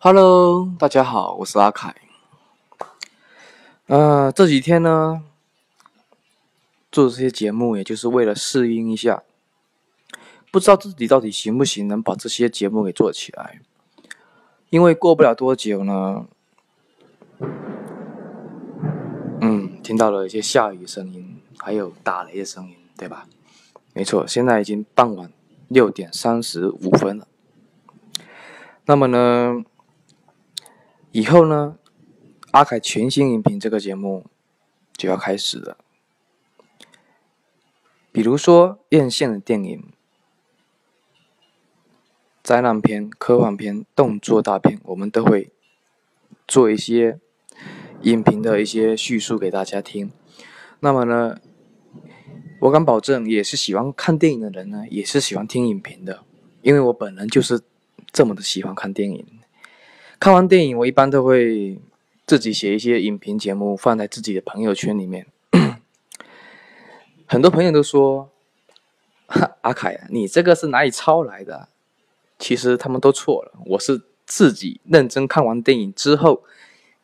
hello 大家好我是阿凯。啊这几天呢做这些节目也就是为了适应一下不知道自己到底行不行，能把这些节目给做起来。因为过不了多久呢，嗯，听到了一些下雨声音，还有打雷的声音，对吧？没错，现在已经傍晚六点三十五分了。那么呢，以后呢，阿凯全新音频这个节目就要开始了。比如说院线的电影、灾难片、科幻片、动作大片，我们都会做一些影评的一些叙述给大家听。那么呢，我敢保证，也是喜欢看电影的人呢，也是喜欢听影评的，因为我本人就是这么的喜欢看电影。看完电影，我一般都会自己写一些影评节目，放在自己的朋友圈里面。很多朋友都说：“阿凯，你这个是哪里抄来的？”其实他们都错了，我是自己认真看完电影之后，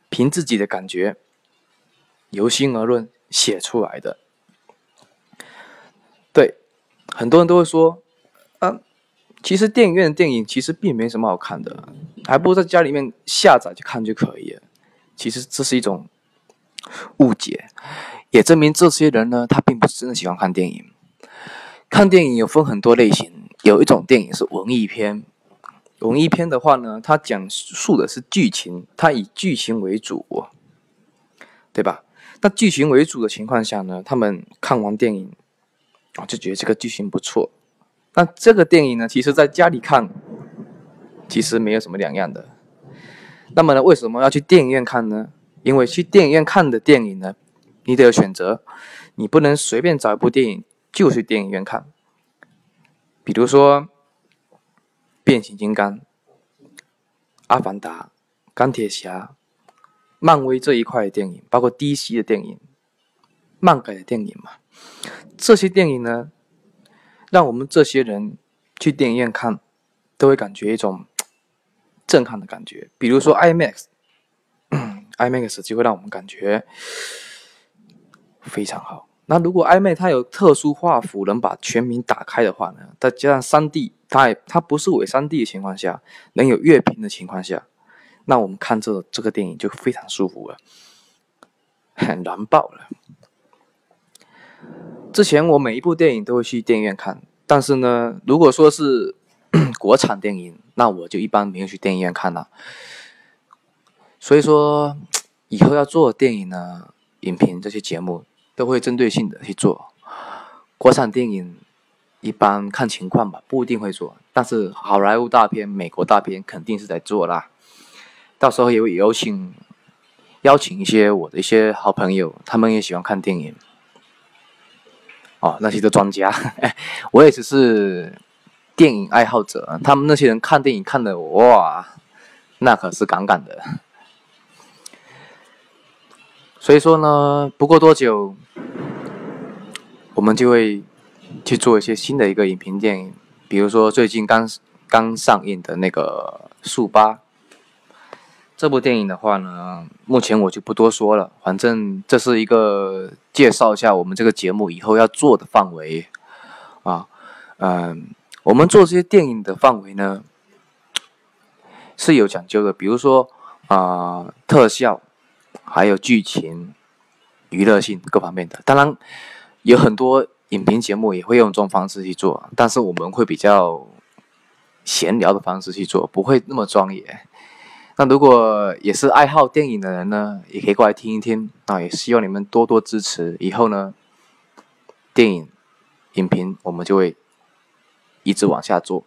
凭自己的感觉，由心而论写出来的。对，很多人都会说：“啊，其实电影院的电影其实并没什么好看的，还不如在家里面下载去看就可以了。”其实这是一种误解，也证明这些人呢，他并不是真的喜欢看电影。看电影有分很多类型，有一种电影是文艺片。文艺片的话呢，它讲述的是剧情，它以剧情为主，对吧？那剧情为主的情况下呢，他们看完电影啊，就觉得这个剧情不错。那这个电影呢，其实在家里看，其实没有什么两样的。那么呢，为什么要去电影院看呢？因为去电影院看的电影呢，你得有选择，你不能随便找一部电影就去电影院看。比如说《变形金刚》《阿凡达》《钢铁侠》、漫威这一块的电影，包括 DC 的电影、漫改的电影嘛，这些电影呢，让我们这些人去电影院看，都会感觉一种震撼的感觉。比如说 IMAX，IMAX 就 会让我们感觉非常好。那如果 IMAX 它有特殊画幅，能把全屏打开的话呢，再加上三 D，它也它不是伪三 D 的情况下，能有乐屏的情况下，那我们看这这个电影就非常舒服了，很燃爆了。之前我每一部电影都会去电影院看，但是呢，如果说是 国产电影，那我就一般没有去电影院看了。所以说，以后要做电影呢，影评这些节目都会针对性的去做。国产电影一般看情况吧，不一定会做，但是好莱坞大片、美国大片肯定是在做啦。到时候也会有请邀请一些我的一些好朋友，他们也喜欢看电影。哦，那些的专家，我也只是电影爱好者。他们那些人看电影看的哇，那可是杠杠的。所以说呢，不过多久，我们就会去做一些新的一个影评电影，比如说最近刚刚上映的那个《速八》这部电影的话呢，目前我就不多说了，反正这是一个介绍一下我们这个节目以后要做的范围啊，嗯，我们做这些电影的范围呢是有讲究的，比如说啊、特效。还有剧情、娱乐性各方面的，当然有很多影评节目也会用这种方式去做，但是我们会比较闲聊的方式去做，不会那么专业。那如果也是爱好电影的人呢，也可以过来听一听啊，也希望你们多多支持。以后呢，电影影评我们就会一直往下做。